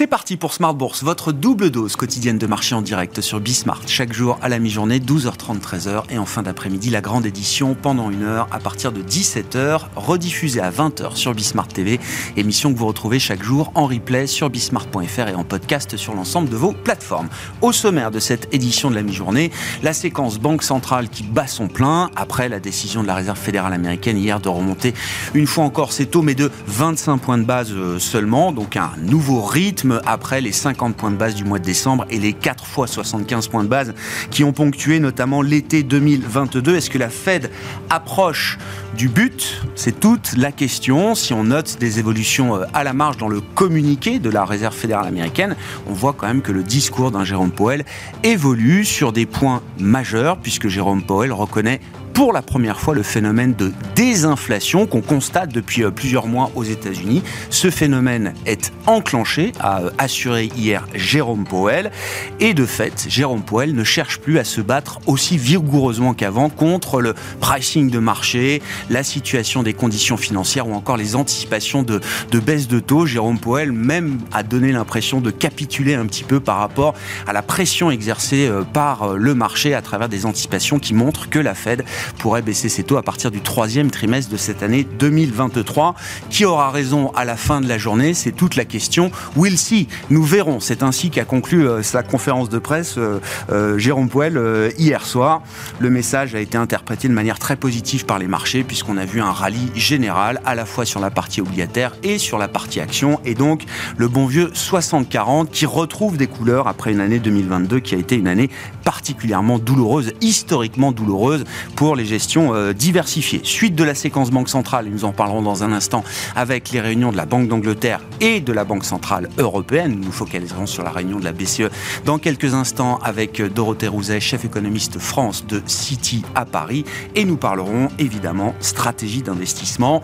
C'est parti pour Smart Bourse, votre double dose quotidienne de marché en direct sur Bismart. Chaque jour à la mi-journée, 12h30, 13h. Et en fin d'après-midi, la grande édition pendant une heure à partir de 17h, rediffusée à 20h sur Bismart TV. Émission que vous retrouvez chaque jour en replay sur bismart.fr et en podcast sur l'ensemble de vos plateformes. Au sommaire de cette édition de la mi-journée, la séquence Banque centrale qui bat son plein après la décision de la Réserve fédérale américaine hier de remonter une fois encore ses taux, mais de 25 points de base euh, seulement. Donc un nouveau rythme après les 50 points de base du mois de décembre et les 4 fois 75 points de base qui ont ponctué notamment l'été 2022. Est-ce que la Fed approche du but? C'est toute la question. Si on note des évolutions euh, à la marge dans le communiqué de la Réserve fédérale américaine, on voit quand même que le discours d'un Jérôme Powell évolue sur des points majeurs puisque Jérôme Powell reconnaît pour la première fois le phénomène de désinflation qu'on constate depuis euh, plusieurs mois aux États-Unis. Ce phénomène est enclenché, a euh, assuré hier Jérôme Powell. Et de fait, Jérôme Powell ne cherche plus à se battre aussi vigoureusement qu'avant contre le pricing de marché, la situation des conditions financières ou encore les anticipations de, baisse de taux. Jérôme Powell même a donné l'impression de capituler un petit peu par rapport à la pression exercée euh, par le marché à travers des anticipations qui montrent que la Fed pourrait baisser ses taux à partir du troisième trimestre de cette année 2023. Qui aura raison à la fin de la journée? C'est toute la question. We'll see. Nous verrons. C'est ainsi qu'a conclu euh, sa conférence de presse euh, euh, Jérôme Poel hier soir. Le message a été interprété de manière très positive par les marchés puisqu'on a vu un rallye général à la fois sur la partie obligataire et sur la partie action et donc le bon vieux 60-40 qui retrouve des couleurs après une année 2022 qui a été une année particulièrement douloureuse, historiquement douloureuse pour les gestions euh, diversifiées. Suite de la séquence Banque centrale, et nous en parlerons dans un instant avec les réunions de la Banque d'Angleterre et de la Banque centrale européenne. Nous nous focaliserons sur la réunion de la BCE dans quelques instants avec Dorothée Rouzet, chef économiste France de City à Paris. Et nous parlerons évidemment stratégie d'investissement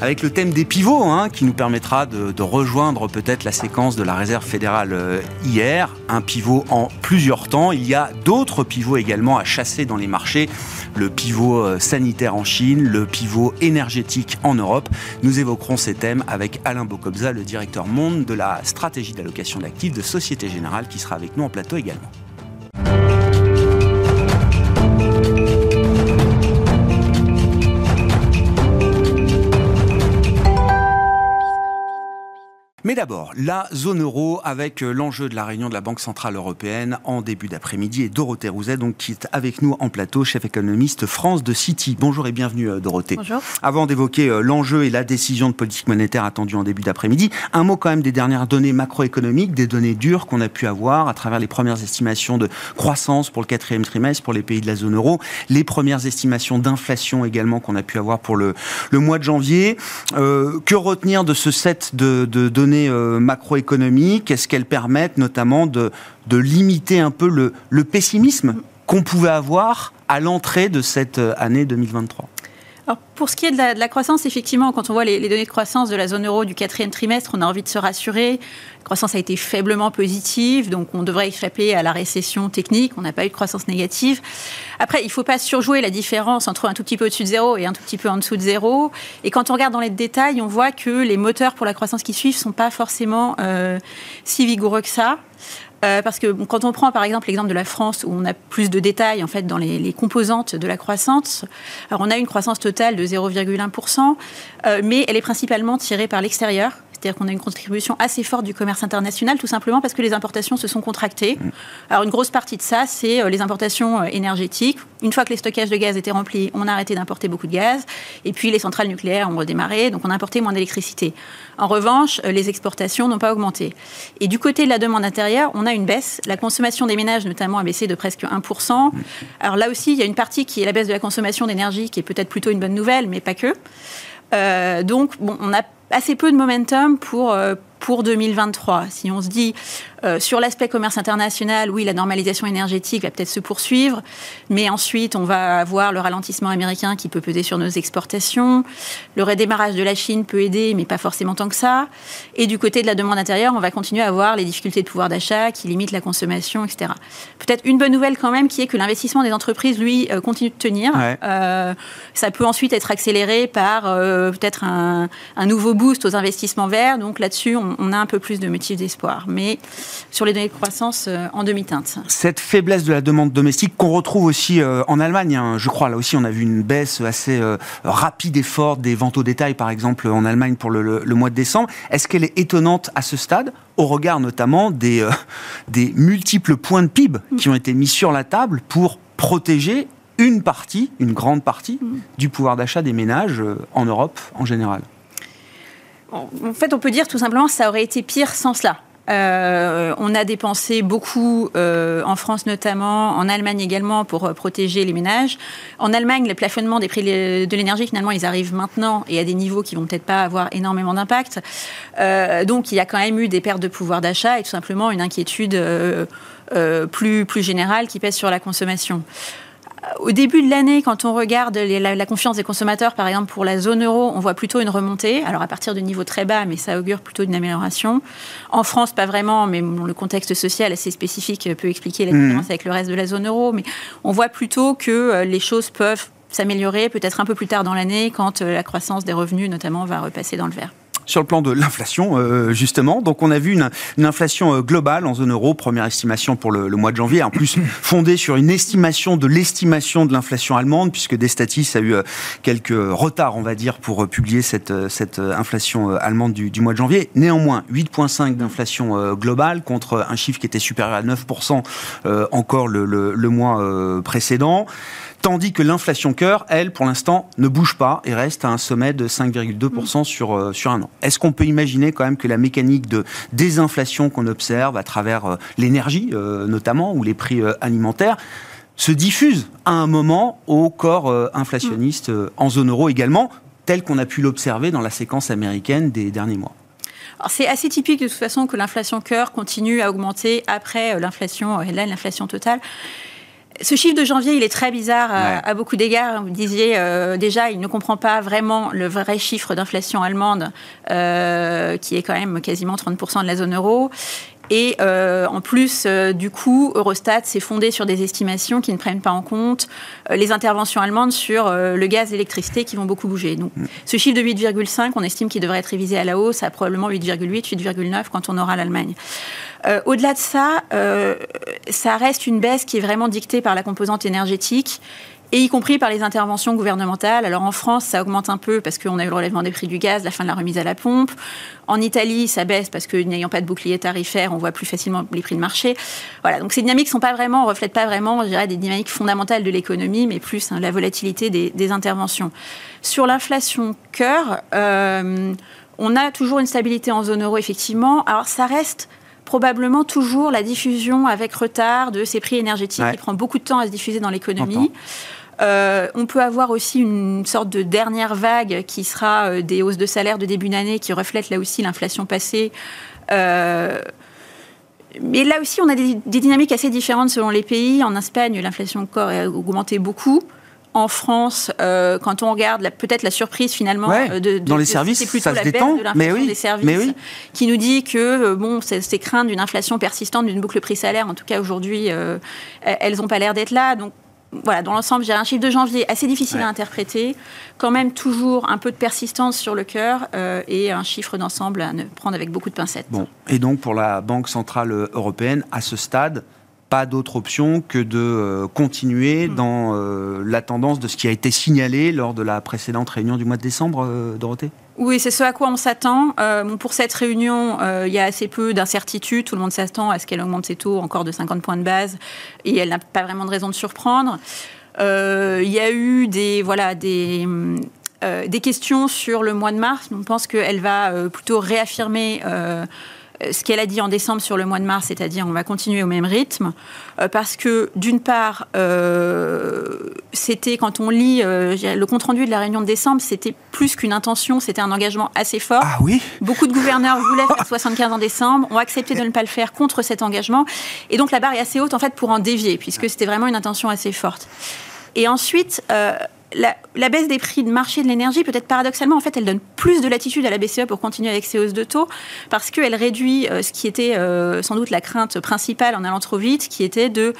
avec le thème des pivots hein, qui nous permettra de, de rejoindre peut-être la séquence de la Réserve fédérale euh, hier. Un pivot en plusieurs temps. Il y a d'autres pivots également à chasser dans les marchés. Le pivot euh, sanitaire en Chine, le pivot énergétique en Europe. Nous évoquerons ces thèmes avec Alain Bocobza, le directeur monde de la stratégie d'allocation d'actifs de Société Générale, qui sera avec nous en plateau également. Mais d'abord, la zone euro avec euh, l'enjeu de la réunion de la Banque Centrale Européenne en début d'après-midi et Dorothée Rouzet, donc, qui est avec nous en plateau, chef économiste France de City. Bonjour et bienvenue euh, Dorothée. Bonjour. Avant d'évoquer euh, l'enjeu et la décision de politique monétaire attendue en début d'après-midi, un mot quand même des dernières données macroéconomiques, des données dures qu'on a pu avoir à travers les premières estimations de croissance pour le quatrième trimestre pour les pays de la zone euro, les premières estimations d'inflation également qu'on a pu avoir pour le, le mois de janvier. que retenir de ce set de, de données euh, macroéconomiques Est-ce qu'elles permettent notamment de, limiter un peu le, le pessimisme qu'on pouvait avoir à l'entrée de cette euh, année 2023 alors, pour ce qui est de la, croissance, effectivement, quand on voit les, données de croissance de la zone euro du quatrième trimestre, on a envie de se rassurer. La croissance a été faiblement positive, donc on devrait échapper à la récession technique. On n'a pas eu de croissance négative. Après, il ne faut pas surjouer la différence entre un tout petit peu au-dessus de zéro et un tout petit peu en dessous de zéro. Et quand on regarde dans les détails, on voit que les moteurs pour la croissance qui suivent ne sont pas forcément euh, si vigoureux que ça. Euh, parce que quand on prend par exemple l'exemple de la France où on a plus de détails en fait dans les, composantes de la croissance, alors on a une croissance totale de 0,1%, euh, mais elle est principalement tirée par l'extérieur. C'est-à-dire qu'on a une contribution assez forte du commerce international, tout simplement parce que les importations se sont contractées. Mm. Alors une grosse partie de ça, c'est euh, les importations énergétiques. Une fois que les stockages de gaz étaient remplis, on a arrêté d'importer beaucoup de gaz. Et puis les centrales nucléaires ont redémarré, donc on a importé moins d'électricité. En revanche, euh, les exportations n'ont pas augmenté. Et du côté de la demande intérieure, on a une baisse. La consommation des ménages, notamment, a baissé de presque 1%. Alors là aussi, il y a une partie qui est la baisse de la consommation d'énergie, qui est peut-être plutôt une bonne nouvelle, mais pas que. Euh, donc, on a assez peu de momentum pour, euh, pour 2023. Si on se dit, Euh, sur l'aspect commerce international, oui, la normalisation énergétique va peut-être se poursuivre, mais ensuite, on va avoir le ralentissement américain qui peut peser sur nos exportations. Le redémarrage de la Chine peut aider, mais pas forcément tant que ça. Et du côté de la demande intérieure, on va continuer à avoir les difficultés de pouvoir d'achat qui limitent la consommation, etc. Peut-être une bonne nouvelle quand même, qui est que l'investissement des entreprises, lui, euh, continue de tenir. Euh, ça peut ensuite être accéléré par peut-être un, nouveau boost aux investissements verts. Donc là-dessus, on, on, a un peu plus de motifs d'espoir. Mais sur les données de croissance euh, en demi-teinte. Cette faiblesse de la demande domestique qu'on retrouve aussi euh, en Allemagne, hein, je crois, là aussi on a vu une baisse assez euh, rapide et forte des ventes au détail, par exemple en Allemagne pour le, mois de décembre. Est-ce qu'elle est étonnante à ce stade, au regard notamment des, des multiples points de PIB qui ont été mis sur la table pour protéger une partie, une grande partie, mm. du pouvoir d'achat des ménages en Europe en général? En fait, on peut dire tout simplement que ça aurait été pire sans cela. Euh, on a dépensé beaucoup, euh, en France notamment, en Allemagne également, pour euh, protéger les ménages. En Allemagne, le plafonnement des prix de l'énergie, finalement, ils arrivent maintenant et à des niveaux qui vont peut-être pas avoir énormément d'impact. donc, il y a quand même eu des pertes de pouvoir d'achat et tout simplement une inquiétude plus, plus générale qui pèse sur la consommation au début de l'année, quand on regarde la, confiance des consommateurs, par exemple pour la zone euro, on voit plutôt une remontée. Alors à partir de niveaux très bas, mais ça augure plutôt d'une amélioration. En France, pas vraiment, mais le contexte social assez spécifique peut expliquer la différence mmh. avec le reste de la zone euro. Mais on voit plutôt que euh, les choses peuvent s'améliorer peut-être un peu plus tard dans l'année quand euh, la croissance des revenus notamment va repasser dans le vert sur le plan de l'inflation, euh, justement. Donc, on a vu une, inflation euh, globale en zone euro, première estimation pour le, mois de janvier, en plus fondée sur une estimation de l'estimation de l'inflation allemande, puisque Destatis a eu euh, quelques retards, on va dire, pour publier cette, cette inflation allemande du, mois de janvier. Néanmoins, 8,5 d'inflation globale contre un chiffre qui était supérieur à 9% encore le, le mois précédent tandis que l'inflation cœur, elle, pour l'instant, ne bouge pas et reste à un sommet de 5,2% sur, euh, sur un an. Est-ce qu'on peut imaginer quand même que la mécanique de désinflation qu'on observe à travers euh, l'énergie, euh, notamment, ou les prix alimentaires, se diffuse à un moment au corps inflationniste en zone euro également, tel qu'on a pu l'observer dans la séquence américaine des derniers mois? C'est assez typique de toute façon que l'inflation cœur continue à augmenter après l'inflation, là l'inflation totale. Ce chiffre de janvier, il est très bizarre à, beaucoup d'égards. Vous disiez euh, déjà, il ne comprend pas vraiment le vrai chiffre d'inflation allemande, euh, qui est quand même quasiment 30% de la zone euro. Et euh, en plus, euh, du coup, Eurostat s'est fondé sur des estimations qui ne prennent pas en compte euh, les interventions allemandes sur le gaz et l'électricité qui vont beaucoup bouger. Donc, mm. ce chiffre de 8,5, on estime qu'il devrait être révisé à la hausse à probablement 8,8, 8,9 quand on aura l'Allemagne. Au-delà de ça, ça reste une baisse qui est vraiment dictée par la composante énergétique et y compris par les interventions gouvernementales. Alors en France, ça augmente un peu parce qu'on a eu le relèvement des prix du gaz, la fin de la remise à la pompe. En Italie, ça baisse parce que n'ayant pas de bouclier tarifaire, on voit plus facilement les prix de marché. Voilà, donc ces dynamiques sont pas vraiment, reflètent pas vraiment, je dirais, des dynamiques fondamentales de l'économie, mais plus hein, la volatilité des, interventions. Sur l'inflation cœur, euh, on a toujours une stabilité en zone euro, effectivement. Alors ça reste probablement toujours la diffusion avec retard de ces prix énergétiques qui prend beaucoup de temps à se diffuser dans l'économie. Euh, on peut avoir aussi une sorte de dernière vague qui sera euh, des hausses de salaire de début d'année qui reflètent là aussi l'inflation passée. Euh, mais là aussi, on a des, dynamiques assez différentes selon les pays. En Espagne, l'inflation corps a augmenté beaucoup. En France, quand on regarde peut-être la surprise finalement de, dans les services, c'est plutôt la baisse de l'inflation des services, qui nous dit que bon, c'est crainte d'une inflation persistante d'une boucle prix-salaire. En tout cas, aujourd'hui, elles n'ont pas l'air d'être là. Donc voilà, dans l'ensemble, j'ai un chiffre de janvier assez difficile à interpréter, quand même toujours un peu de persistance sur le cœur euh, et un chiffre d'ensemble à ne prendre avec beaucoup de pincettes. Bon, et donc pour la Banque Centrale Européenne, à ce stade, pas d'autre option que de euh, continuer hmm. dans euh, la tendance de ce qui a été signalé lors de la précédente réunion du mois de décembre, Dorothée? Oui, c'est ce à quoi on s'attend. Euh, pour cette réunion, euh, il y a assez peu d'incertitudes. Tout le monde s'attend à ce qu'elle augmente ses taux encore de 50 points de base et elle n'a pas vraiment de raison de surprendre. Euh, il y a eu des, voilà, des, des questions sur le mois de mars. On pense qu'elle va plutôt réaffirmer euh, ce qu'elle a dit en décembre sur le mois de mars, c'est-à-dire on va continuer au même rythme, euh, parce que d'une part, c'était quand on lit le compte-rendu de la réunion de décembre, c'était plus qu'une intention, c'était un engagement assez fort. Ah oui Beaucoup de gouverneurs voulaient faire 75 en décembre, ont accepté de ne pas le faire contre cet engagement, et donc la barre est assez haute en fait pour en dévier, puisque c'était vraiment une intention assez forte. Et ensuite, la, baisse des prix de marché de l'énergie, peut-être paradoxalement, en fait, elle donne plus de latitude à la BCE pour continuer avec ses hausses de taux, parce qu'elle réduit euh, ce qui était euh, sans doute la crainte principale en allant trop vite, qui était de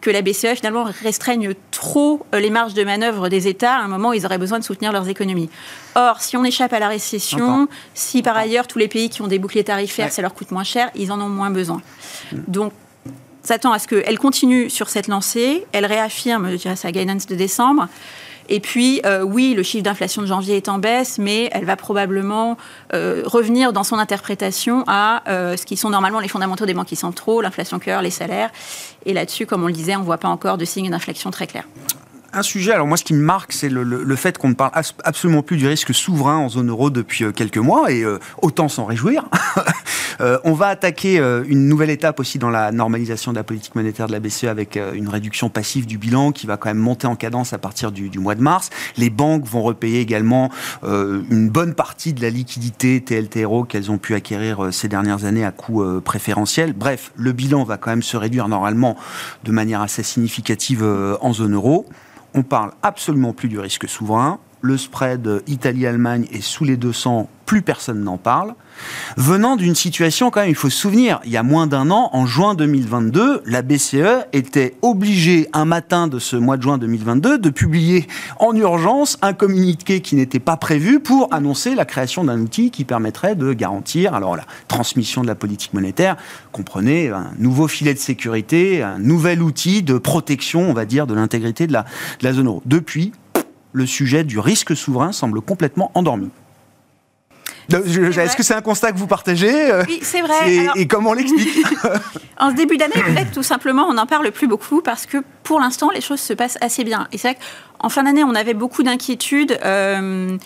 que la BCE finalement restreigne trop euh, les marges de manœuvre des États à un moment où ils auraient besoin de soutenir leurs économies. Or, si on échappe à la récession, si par ailleurs tous les pays qui ont des boucliers tarifaires, ça leur coûte moins cher, ils en ont moins besoin. Mm. Donc, s'attend à ce qu'elle continue sur cette lancée, elle réaffirme je dirais, sa guidance de décembre. Et puis, euh, oui, le chiffre d'inflation de janvier est en baisse, mais elle va probablement euh, revenir dans son interprétation à euh, ce qui sont normalement les fondamentaux des banques centraux, l'inflation cœur, les salaires. Et là-dessus, comme on le disait, on ne voit pas encore de signe d'inflexion très clair un sujet, alors moi ce qui me marque, c'est le, fait qu'on ne parle absolument plus du risque souverain en zone euro depuis euh, quelques mois, et euh, autant s'en réjouir. Euh, on va attaquer une nouvelle étape aussi dans la normalisation de la politique monétaire de la BCE avec une réduction passive du bilan qui va quand même monter en cadence à partir du, du mois de mars. Les banques vont repayer également une bonne partie de la liquidité TLTRO qu'elles ont pu acquérir ces dernières années à coût préférentiel. Bref, le bilan va quand même se réduire normalement de manière assez significative en zone euro on parle absolument plus du risque souverain. Le spread Italie-Allemagne est sous les 200, plus personne n'en parle. Venant d'une situation, quand même, il faut se souvenir, il y a moins d'un an, en juin 2022, la BCE était obligée, un matin de ce mois de juin 2022, de publier en urgence un communiqué qui n'était pas prévu pour annoncer la création d'un outil qui permettrait de garantir, alors la transmission de la politique monétaire, comprenez, un nouveau filet de sécurité, un nouvel outil de protection, on va dire, de l'intégrité de la, de la zone euro. Depuis, le sujet du risque souverain semble complètement endormi. Est-ce que c'est un constat que vous partagez euh, Oui, c'est vrai. Et, comment on l'explique En ce début d'année, peut-être tout simplement, on n'en parle plus beaucoup parce que pour l'instant, les choses se passent assez bien. Et c'est vrai qu'en fin d'année, on avait beaucoup d'inquiétudes. Euh,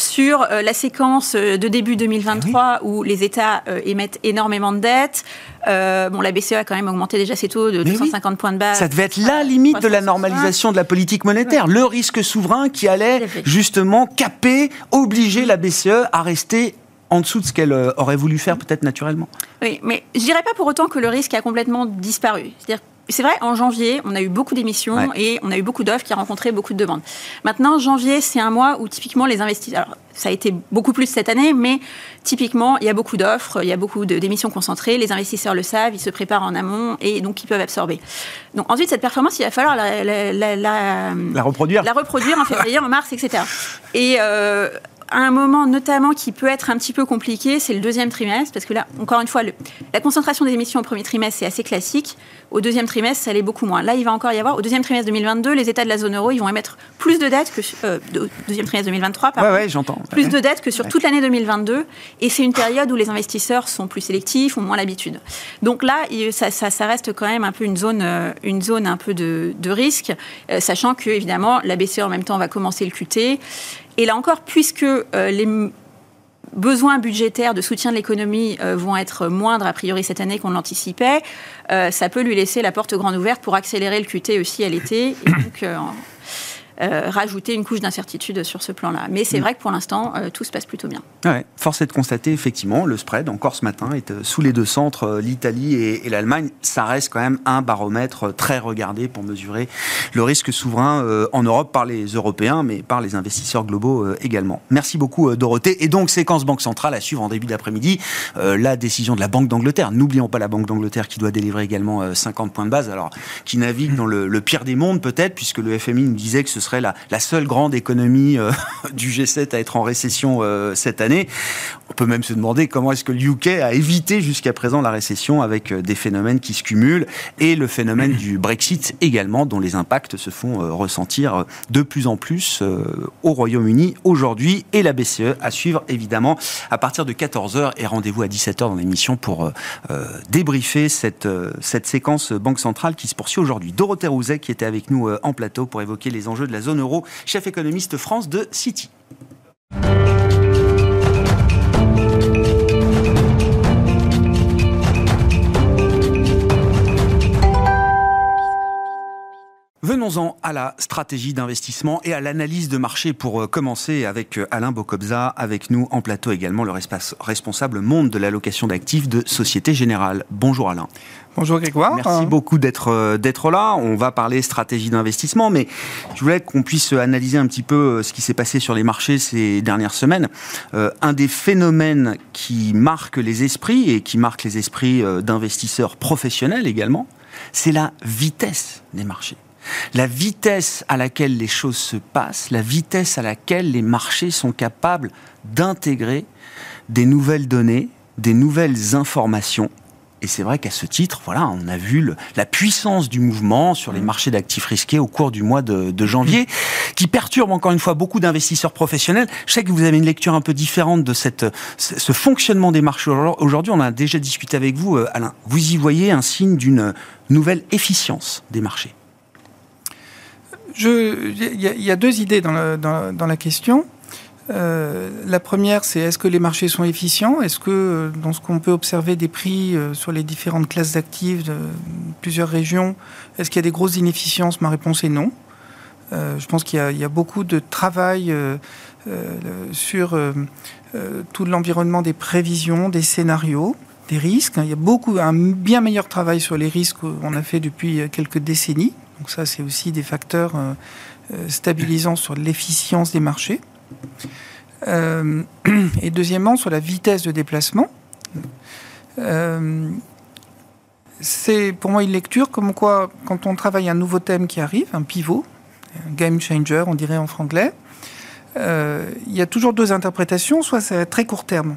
sur euh, la séquence de début 2023 eh où les États émettent énormément de dettes. bon, la BCE a quand même augmenté déjà ses taux de 250 points de base. Ça devait être la limite de la normalisation de la politique monétaire, le risque souverain qui allait justement caper, obliger la BCE à rester en dessous de ce qu'elle euh, aurait voulu faire peut-être naturellement. Oui, mais je dirais pas pour autant que le risque a complètement disparu. C'est-à-dire c'est vrai, en janvier, on a eu beaucoup d'émissions et on a eu beaucoup d'offres qui a rencontré beaucoup de demandes. Maintenant, janvier, c'est un mois où typiquement les investisseurs, alors, ça a été beaucoup plus cette année, mais typiquement, il y a beaucoup d'offres, il y a beaucoup d'émissions concentrées, les investisseurs le savent, ils se préparent en amont et donc ils peuvent absorber. Donc ensuite, cette performance, il va falloir la, la, reproduire. La reproduire en février, en mars, etc. Et euh, un moment notamment qui peut être un petit peu compliqué, c'est le deuxième trimestre, parce que là, encore une fois, la concentration des émissions au premier trimestre, c'est assez classique. Au deuxième trimestre, ça l'est beaucoup moins. Là, il va encore y avoir, au deuxième trimestre 2022, les États de la zone euro, ils vont émettre plus de dettes que... Euh, deuxième trimestre 2023, pardon. Ouais, j'entends. Plus de dettes que sur toute l'année 2022. Et c'est une période où les investisseurs sont plus sélectifs, ont moins l'habitude. Donc là, ça, ça, reste quand même un peu une zone, euh, une zone un peu de, risque, euh, sachant que, évidemment, la BCE en même temps va commencer le QT. Et là encore, puisque euh, les besoins budgétaires de soutien de l'économie euh, vont être moindres a priori cette année qu'on l'anticipait, euh, ça peut lui laisser la porte grande ouverte pour accélérer le QT aussi à l'été. Donc, euh, rajouter une couche d'incertitude sur ce plan-là. Mais c'est mm. vrai que pour l'instant, euh, tout se passe plutôt bien. Ouais, force est de constater, effectivement, le spread, encore ce matin, est euh, sous les deux centres, l'Italie et, l'Allemagne. Ça reste quand même un baromètre très regardé pour mesurer le risque souverain en Europe par les Européens, mais par les investisseurs globaux également. Merci beaucoup, Dorothée. Et donc, séquence Banque Centrale à suivre en début d'après-midi, la décision de la Banque d'Angleterre. N'oublions pas la Banque d'Angleterre qui doit délivrer également 50 points de base, alors qui navigue dans le, le pire des mondes peut-être, puisque le FMI nous disait que ce serait la, seule grande économie euh, du G7 à être en récession euh, cette année. On peut même se demander comment est-ce que le UK a évité jusqu'à présent la récession avec euh, des phénomènes qui se cumulent et le phénomène du Brexit également, dont les impacts se font ressentir de plus en plus au Royaume-Uni aujourd'hui et la BCE à suivre évidemment à partir de 14h et rendez-vous à 17h dans l'émission pour débriefer cette, cette séquence Banque Centrale qui se poursuit aujourd'hui. Dorothée Rouzet qui était avec nous en plateau pour évoquer les enjeux de la zone euro, chef économiste France de City. Venons-en à la stratégie d'investissement et à l'analyse de marché pour euh, commencer avec euh, Alain Bocobza, avec nous en plateau également le responsable monde de l'allocation d'actifs de Société Générale. Bonjour Alain. Bonjour Grégoire. Merci beaucoup d'être euh, d'être là. On va parler stratégie d'investissement, mais je voulais qu'on puisse analyser un petit peu ce qui s'est passé sur les marchés ces dernières semaines. un des phénomènes qui marque les esprits et qui marque les esprits d'investisseurs professionnels également, c'est la vitesse des marchés la vitesse à laquelle les choses se passent, la vitesse à laquelle les marchés sont capables d'intégrer des nouvelles données, des nouvelles informations. Et c'est vrai qu'à ce titre, voilà, on a vu la puissance du mouvement sur les marchés d'actifs risqués au cours du mois de, janvier, qui perturbe encore une fois beaucoup d'investisseurs professionnels. Je sais que vous avez une lecture un peu différente de cette, ce fonctionnement des marchés aujourd'hui. On a déjà discuté avec vous, euh, Alain. Vous y voyez un signe d'une nouvelle efficience des marchés? Il y, a deux idées dans la, question. Euh, la première, c'est est-ce que les marchés sont efficients? Est-ce que, euh, dans ce qu'on peut observer des prix euh, sur les différentes classes d'actifs de plusieurs régions, est-ce qu'il y a des grosses inefficiences? Ma réponse est non. je pense qu'il y, a beaucoup de travail sur tout l'environnement des prévisions, des scénarios, des risques. Il y a beaucoup, un bien meilleur travail sur les risques qu'on a fait depuis quelques décennies. Donc ça, c'est aussi des facteurs stabilisants sur l'efficience des marchés. Euh, et deuxièmement, sur la vitesse de déplacement. c'est pour moi une lecture comme quoi, quand on travaille un nouveau thème qui arrive, un pivot, un game changer, on dirait en franglais, il y a toujours deux interprétations. Soit c'est à très court terme,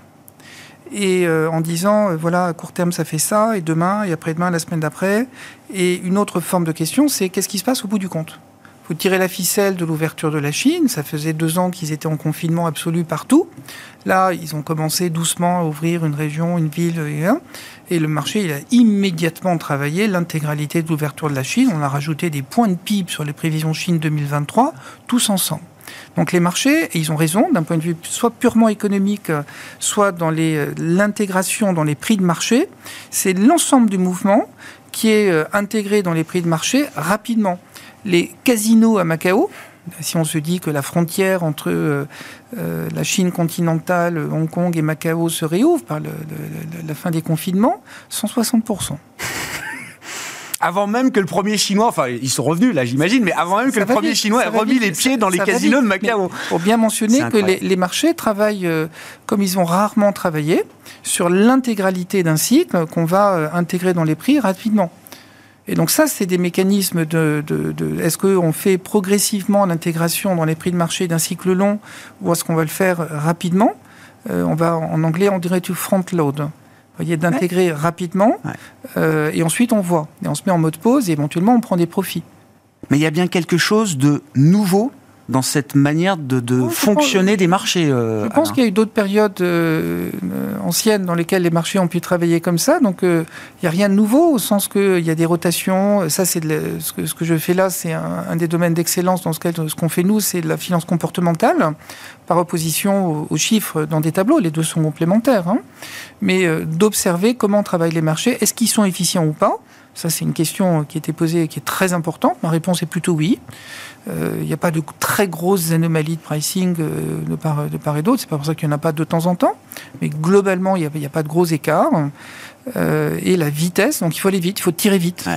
et euh, en disant euh, voilà à court terme ça fait ça et demain et après-demain la semaine d'après et une autre forme de question c'est qu'est-ce qui se passe au bout du compte? Faut tirer la ficelle de l'ouverture de la Chine. Ça faisait deux ans qu'ils étaient en confinement absolu partout. Là, ils ont commencé doucement à ouvrir une région, une ville et un. Et le marché, il a immédiatement travaillé l'intégralité de l'ouverture de la Chine. On a rajouté des points de PIB sur les prévisions Chine 2023, tous ensemble. Donc les marchés, et ils ont raison, d'un point de vue soit purement économique, soit dans euh, l'intégration dans les prix de marché, c'est l'ensemble du mouvement qui est euh, intégré dans les prix de marché rapidement. Les casinos à Macao, si on se dit que la frontière entre euh, la Chine continentale, Hong Kong et Macao se réouvre par la fin des confinements, 160% avant même que le premier Chinois, enfin ils sont revenus là j'imagine, mais avant même que le premier Chinois ait remis les pieds dans les casinos de Macao. Faut bien mentionner que les, marchés travaillent euh, comme ils ont rarement travaillé sur l'intégralité d'un cycle qu'on va euh, intégrer dans les prix rapidement. Et donc ça, c'est des mécanismes de... est-ce qu'on fait progressivement l'intégration dans les prix de marché d'un cycle long ou est-ce qu'on va le faire rapidement? Euh, On va en anglais on dirait du front load. Voyez, d'intégrer rapidement, euh, et ensuite on voit, et on se met en mode pause, et éventuellement on prend des profits. Mais il y a bien quelque chose de nouveau dans cette manière de, fonctionner des marchés euh, Je pense qu'il y a eu d'autres périodes euh, anciennes dans lesquelles les marchés ont pu travailler comme ça. Donc il n'y a rien de nouveau au sens qu'il y a des rotations. Ça, c'est ce, que, ce que je fais là, c'est un, des domaines d'excellence dans ce qu'on fait nous, c'est de la finance comportementale par opposition aux, chiffres dans des tableaux. Les deux sont complémentaires. Hein. Mais euh, d'observer comment travaillent les marchés. Est-ce qu'ils sont efficients ou pas? Ça, c'est une question qui a été posée et qui est très importante. Ma réponse est plutôt oui. Euh, il n'y a pas de très grosses anomalies de pricing euh, de, part, de part et d'autre. C'est pas pour ça qu'il n'y en a pas de temps en temps. Mais globalement, il n'y a, pas de gros écarts. et la vitesse, donc il faut aller vite, il faut tirer vite.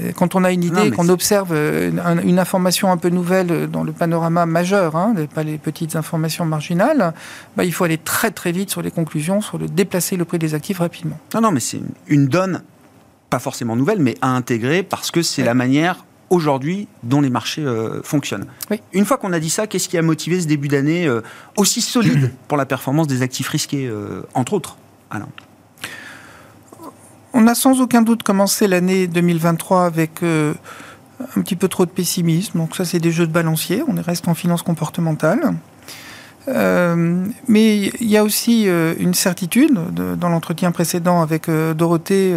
Euh, quand on a une idée, qu'on observe euh, une information un peu nouvelle dans le panorama majeur, hein, pas les petites informations marginales, bah, il faut aller très très vite sur les conclusions, sur le déplacer le prix des actifs rapidement. Non, non, mais c'est une donne, pas forcément nouvelle, mais à intégrer parce que c'est la manière aujourd'hui dont les marchés euh, fonctionnent. Une fois qu'on a dit ça, qu'est-ce qui a motivé ce début d'année aussi solide pour la performance des actifs risqués, entre autres Alain? On a sans aucun doute commencé l'année 2023 avec euh, un petit peu trop de pessimisme. Donc ça, c'est des jeux de balancier. On reste en finance comportementale. Euh, mais il y a aussi euh, une certitude. dans l'entretien précédent avec Dorothée,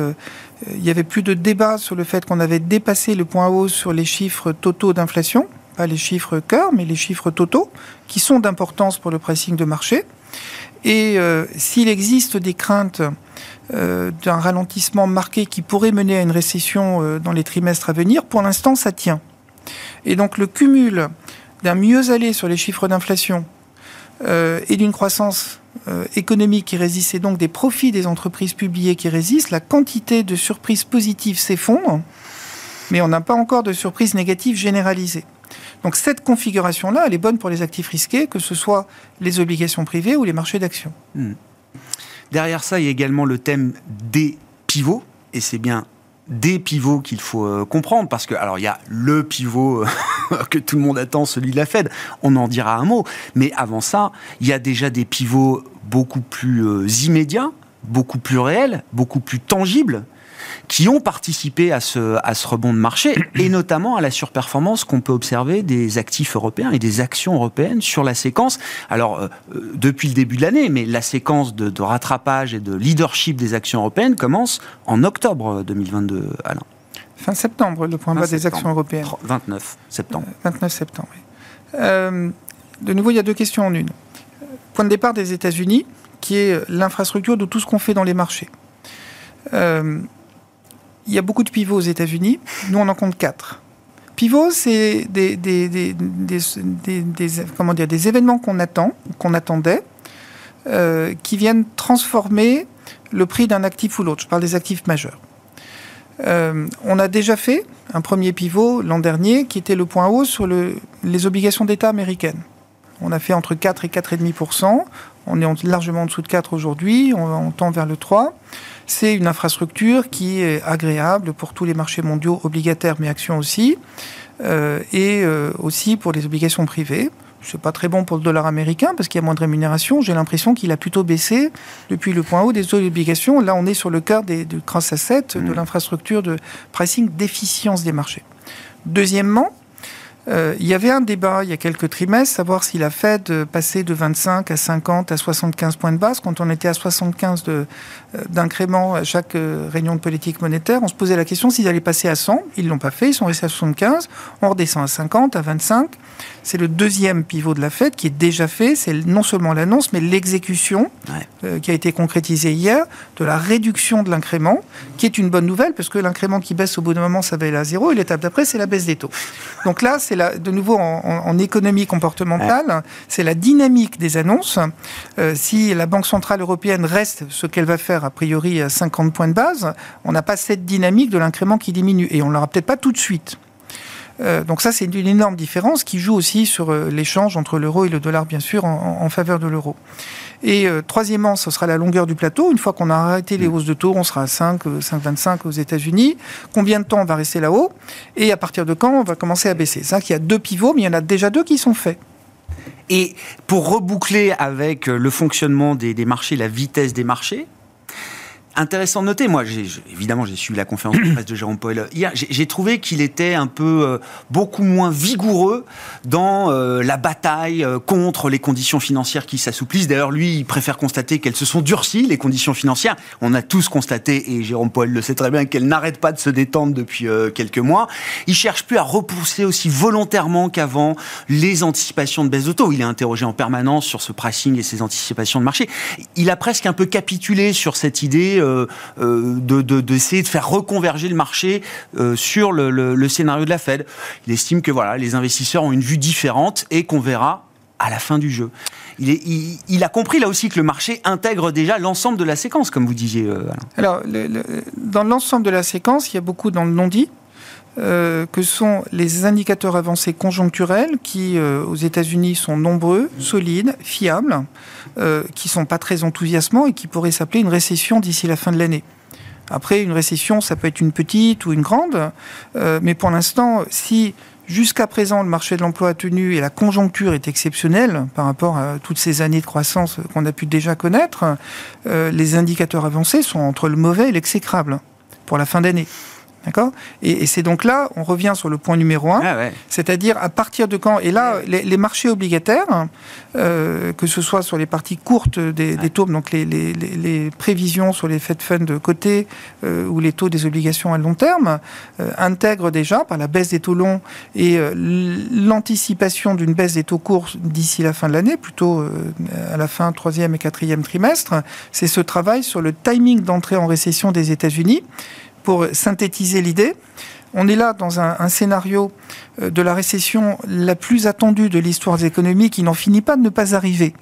il y avait plus de débat sur le fait qu'on avait dépassé le point haut sur les chiffres totaux d'inflation, pas les chiffres cœur, mais les chiffres totaux, qui sont d'importance pour le pricing de marché. Et s'il existe des craintes euh, d'un ralentissement marqué qui pourrait mener à une récession euh, dans les trimestres à venir, pour l'instant, ça tient. Et donc le cumul d'un mieux aller sur les chiffres d'inflation euh, et d'une croissance euh, économique qui résiste et donc des profits des entreprises publiées qui résistent, la quantité de surprises positives s'effondre, mais on n'a pas encore de surprises négatives généralisées. Donc cette configuration-là, elle est bonne pour les actifs risqués, que ce soit les obligations privées ou les marchés d'actions. Hmm. Derrière ça, il y a également le thème des pivots, et c'est bien des pivots qu'il faut euh, comprendre parce que alors il y a le pivot que tout le monde attend celui de la Fed on en dira un mot mais avant ça il y a déjà des pivots beaucoup plus euh, immédiats beaucoup plus réels beaucoup plus tangibles qui ont participé à ce, à ce rebond de marché, et notamment à la surperformance qu'on peut observer des actifs européens et des actions européennes sur la séquence. Alors, euh, euh, depuis le début de l'année, mais la séquence de, rattrapage et de leadership des actions européennes commence en octobre 2022, Alain. Fin septembre, le point bas des actions européennes. 29 septembre. 29 euh, septembre, oui. de nouveau, il y a deux questions en une. Point de départ des États-Unis, qui est l'infrastructure de tout ce qu'on fait dans les marchés. Euh, il y a beaucoup de pivots aux États-Unis. Nous, on en compte quatre. Pivots, c'est des, comment dire, des événements qu'on attend, qu'on attendait, euh, qui viennent transformer le prix d'un actif ou l'autre. Je parle des actifs majeurs. Euh, on a déjà fait un premier pivot l'an dernier qui était le point haut sur le, les obligations d'État américaines. On a fait entre 4 et 4,5%. On est largement en dessous de 4 aujourd'hui. On, on tend vers le 3 c'est une infrastructure qui est agréable pour tous les marchés mondiaux obligataires, mais actions aussi, euh, et euh, aussi pour les obligations privées. C'est pas très bon pour le dollar américain parce qu'il y a moins de rémunération. J'ai l'impression qu'il a plutôt baissé depuis le point haut des obligations. Là, on est sur le cœur des, du cross asset, de mmh. l'infrastructure de pricing d'efficience des marchés. Deuxièmement, euh, il y avait un débat il y a quelques trimestres, savoir si la Fed passait de 25 à 50 à 75 points de base. Quand on était à 75 euh, d'incrément à chaque euh, réunion de politique monétaire, on se posait la question s'ils allaient passer à 100. Ils l'ont pas fait, ils sont restés à 75. On redescend à 50, à 25. C'est le deuxième pivot de la Fed qui est déjà fait. C'est non seulement l'annonce, mais l'exécution qui a été concrétisée hier de la réduction de l'incrément, qui est une bonne nouvelle parce que l'incrément qui baisse au bout d'un moment, ça va aller à zéro. Et l'étape d'après, c'est la baisse des taux. Donc là, c'est de nouveau en, économie comportementale, c'est la dynamique des annonces. Euh, si la Banque Centrale Européenne reste ce qu'elle va faire, a priori, à 50 points de base, on n'a pas cette dynamique de l'incrément qui diminue. Et on ne l'aura peut-être pas tout de suite. Euh, donc ça, c'est une énorme différence qui joue aussi sur euh, l'échange entre l'euro et le dollar, bien sûr, en faveur de l'euro. Et euh, troisièmement, ce sera la longueur du plateau. Une fois qu'on a arrêté les mm. hausses de taux, on sera à 5, 5,25 euh, aux États-Unis. Combien de temps on va rester là-haut? Et à partir de quand on va commencer à baisser? C'est ça qu'il y a deux pivots, mais il y en a déjà deux qui sont faits. Et pour reboucler avec le fonctionnement des marchés, la vitesse des marchés, intéressant de noter, moi, évidemment, j'ai suivi la conférence de presse de Jérôme Powell hier, j'ai trouvé qu'il était un peu euh, beaucoup moins vigoureux dans euh, la bataille euh, contre les conditions financières qui s'assouplissent. D'ailleurs, lui, il préfère constater qu'elles se sont durcies, les conditions financières. On a tous constaté, et Jérôme Powell le sait très bien, qu'elles n'arrêtent pas de se détendre depuis quelques mois. Il cherche plus à repousser aussi volontairement qu'avant les anticipations de baisse de taux. Il est interrogé en permanence sur ce pricing et ses anticipations de marché. Il a presque un peu capitulé sur cette idée euh, euh, d'essayer de, faire reconverger le marché euh, sur le, scénario de la Fed. Il estime que voilà, les investisseurs ont une vue différente et qu'on verra à la fin du jeu. Il, a compris là aussi que le marché intègre déjà l'ensemble de la séquence, comme vous disiez. Alors, dans l'ensemble de la séquence, il y a beaucoup dans le non-dit. Que sont les indicateurs avancés conjoncturels qui, aux États-Unis, sont nombreux, solides, fiables, euh, qui sont pas très enthousiasmants et qui pourraient s'appeler une récession d'ici la fin de l'année. Après, une récession, ça peut être une petite ou une grande, euh, mais pour l'instant, si jusqu'à présent le marché de l'emploi a tenu et la conjoncture est exceptionnelle par rapport à toutes ces années de croissance qu'on a pu déjà connaître, euh, les indicateurs avancés sont entre le mauvais et l'exécrable pour la fin d'année. D'accord Et, c'est donc là, on revient sur le point numéro un, ah c'est-à-dire à partir de quand Et là, les, marchés obligataires, euh, que ce soit sur les parties courtes des, taux, donc les, prévisions sur les Fed Funds de côté euh, ou les taux des obligations à long terme, euh, intègrent déjà, par la baisse des taux longs et l'anticipation d'une baisse des taux courts d'ici la fin de l'année, plutôt à la fin troisième et quatrième trimestre, c'est ce travail sur le timing d'entrée en récession des États-Unis pour synthétiser l'idée, on est là dans un, scénario de la récession la plus attendue de l'histoire des économies qui n'en finit pas de ne pas arriver.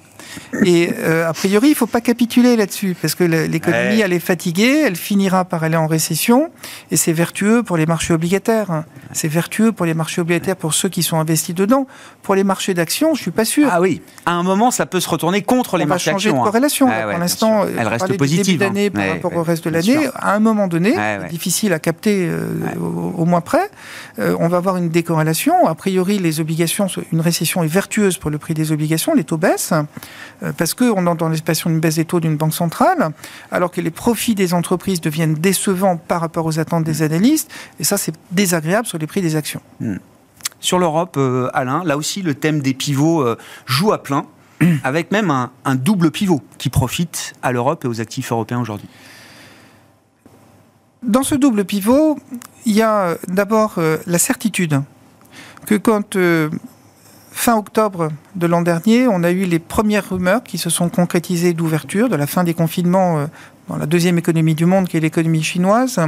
Et euh, a priori, il ne faut pas capituler là-dessus, parce que l'économie, elle est fatiguée, elle finira par aller en récession, et c'est vertueux pour les marchés obligataires. C'est vertueux pour les marchés obligataires, pour ceux qui sont investis dedans. Pour les marchés d'actions, je ne suis pas sûr. Ah oui, à un moment, ça peut se retourner contre les marchés d'actions. On va changer de hein. corrélation. Ah pour l'instant, elle reste positive. Début d'année par rapport au reste de l'année, à un moment donné, difficile à capter euh, au, moins près, euh, on va avoir une décorrélation. A priori, les obligations, une récession est vertueuse pour le prix des obligations, les taux baissent. Euh, parce qu'on entend l'expression d'une baisse des taux d'une banque centrale, alors que les profits des entreprises deviennent décevants par rapport aux attentes des analystes, et ça c'est désagréable sur les prix des actions. Hmm. Sur l'Europe, euh, Alain, là aussi le thème des pivots euh, joue à plein, avec même un, double pivot qui profite à l'Europe et aux actifs européens aujourd'hui. Dans ce double pivot, il y a d'abord la certitude que quand fin octobre de l'an dernier, on a eu les premières rumeurs qui se sont concrétisées d'ouverture, de la fin des confinements euh, dans la deuxième économie du monde, qui est l'économie chinoise.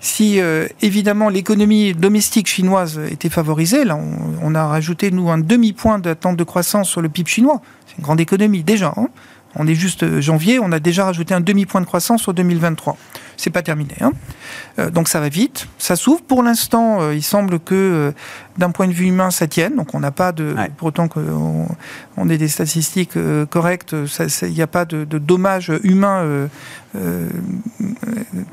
Si euh, évidemment l'économie domestique chinoise était favorisée, là on, a rajouté nous un demi-point d'attente de croissance sur le PIB chinois. C'est une grande économie déjà. Hein. On est juste euh, janvier, on a déjà rajouté un demi-point de croissance sur 2023 c'est pas terminé. Hein. Euh, donc ça va vite, ça s'ouvre. Pour l'instant, euh, il semble que euh, d'un point de vue humain, ça tienne. Donc on n'a pas de, pour autant qu'on on ait des statistiques correctes, il n'y a pas de, dommages humains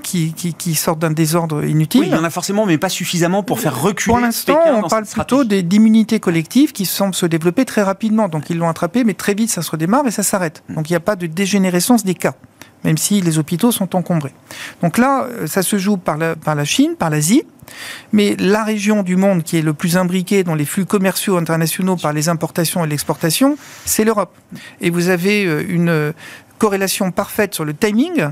qui, qui, sortent d'un désordre inutile. Oui, il y en a forcément, mais pas suffisamment pour faire reculer. Pour l'instant, on parle plutôt d'immunité collective qui semble se développer très rapidement. Donc ils l'ont attrapé, mais très vite ça se redémarre et ça s'arrête. Mm. Donc il n'y a pas de dégénérescence des cas même si les hôpitaux sont encombrés. Donc là, euh, ça se joue par la, par la Chine, par l'Asie, mais la région du monde qui est le plus imbriquée dans les flux commerciaux internationaux par les importations et l'exportation, c'est l'Europe. Et vous avez euh, une corrélation parfaite sur le timing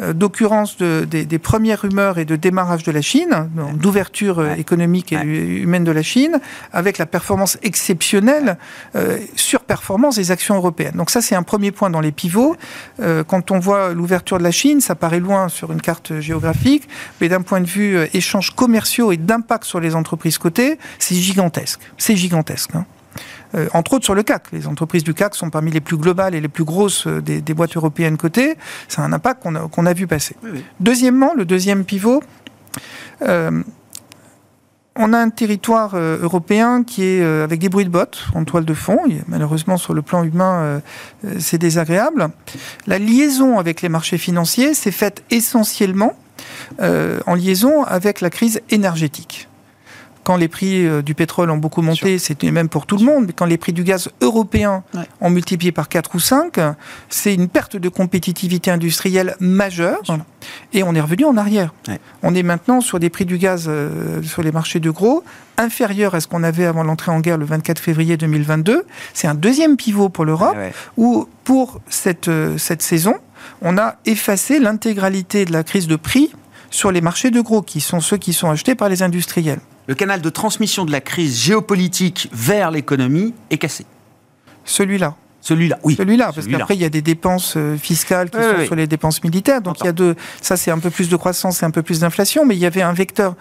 euh, d'occurrence des, premières rumeurs et de démarrage de la Chine, d'ouverture euh, économique et humaine de la Chine, avec la performance exceptionnelle, euh, surperformance des actions européennes. Donc ça, c'est un premier point dans les pivots. quand on voit l'ouverture de la Chine, ça paraît loin sur une carte géographique, mais d'un point de vue échanges commerciaux et d'impact sur les entreprises cotées, c'est gigantesque. C'est gigantesque. Hein. Euh, entre autres sur le CAC. Les entreprises du CAC sont parmi les plus globales et les plus grosses euh, des, boîtes européennes cotées. C'est un impact qu'on a, vu passer. Deuxièmement, le deuxième pivot, euh, on a un territoire européen qui est avec des bruits de bottes en toile de fond. malheureusement, sur le plan humain, c'est désagréable. La liaison avec les marchés financiers s'est faite essentiellement en liaison avec la crise énergétique quand les prix euh, du pétrole ont beaucoup monté, c'était même pour tout le monde, mais quand les prix du gaz européen ont multiplié par 4 ou 5, c'est une perte de compétitivité industrielle majeure. Et on est revenu en arrière. On est maintenant sur des prix du gaz euh, sur les marchés de gros inférieurs à ce qu'on avait avant l'entrée en guerre le 24 février 2022. C'est un deuxième pivot pour l'Europe, où pour cette, euh, cette saison, on a effacé l'intégralité de la crise de prix sur les marchés de gros, qui sont ceux qui sont achetés par les industriels le canal de transmission de la crise géopolitique vers l'économie est cassé. Celui-là. Celui-là, oui. Celui-là, parce qu'après, il y a des dépenses euh, fiscales qui sont sur les dépenses militaires. Donc, il y a deux. Ça, c'est un peu plus de croissance et un peu plus d'inflation. Mais il y avait un vecteur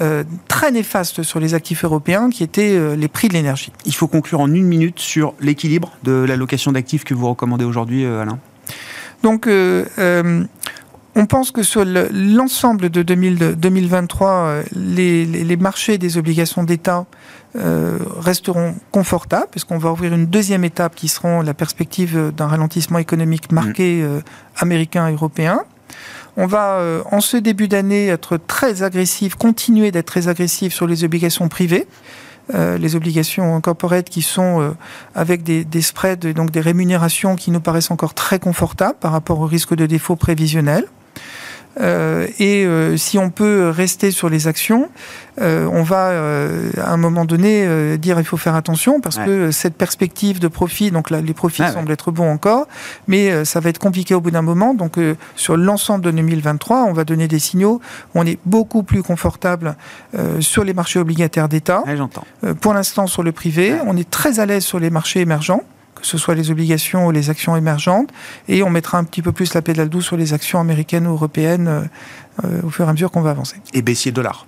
euh, très néfaste sur les actifs européens qui était euh, les prix de l'énergie. Il faut conclure en une minute sur l'équilibre de l'allocation d'actifs que vous recommandez aujourd'hui, Alain. Donc, on pense que sur l'ensemble de 2023, euh, les, marchés des obligations d'État euh, resteront confortables, puisqu'on va ouvrir une deuxième étape qui sera la perspective d'un ralentissement économique marqué mm. euh, américain et européen. On va, en ce début d'année, être très agressif, continuer d'être très agressif sur les obligations privées. les obligations corporate qui sont avec des, des, spreads et donc des rémunérations qui nous paraissent encore très confortables par rapport au risque de défaut prévisionnel. Euh, et euh, si on peut rester sur les actions, euh, on va à un moment donné dire il faut faire attention parce que cette perspective de profit, donc là les profits semblent être bons encore, mais ça va être compliqué au bout d'un moment. Donc sur l'ensemble de 2023, on va donner des signaux. On est beaucoup plus confortable sur les marchés obligataires d'État. pour l'instant sur le privé, on est très à l'aise sur les marchés émergents que ce soit les obligations ou les actions émergentes, et on mettra un petit peu plus la pédale douce sur les actions américaines ou européennes euh, au fur et à mesure qu'on va avancer. Et baissier dollar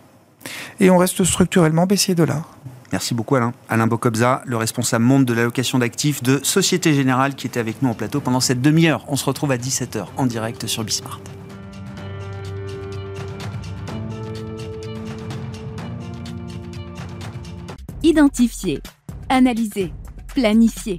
et on reste structurellement baissier dollar. Merci beaucoup Alain. Alain Bocobza, le responsable monde de l'allocation d'actifs de Société Générale qui était avec nous en plateau pendant cette demi-heure. On se retrouve à 17h en direct sur Bismart. Identifier, analyser, planifier,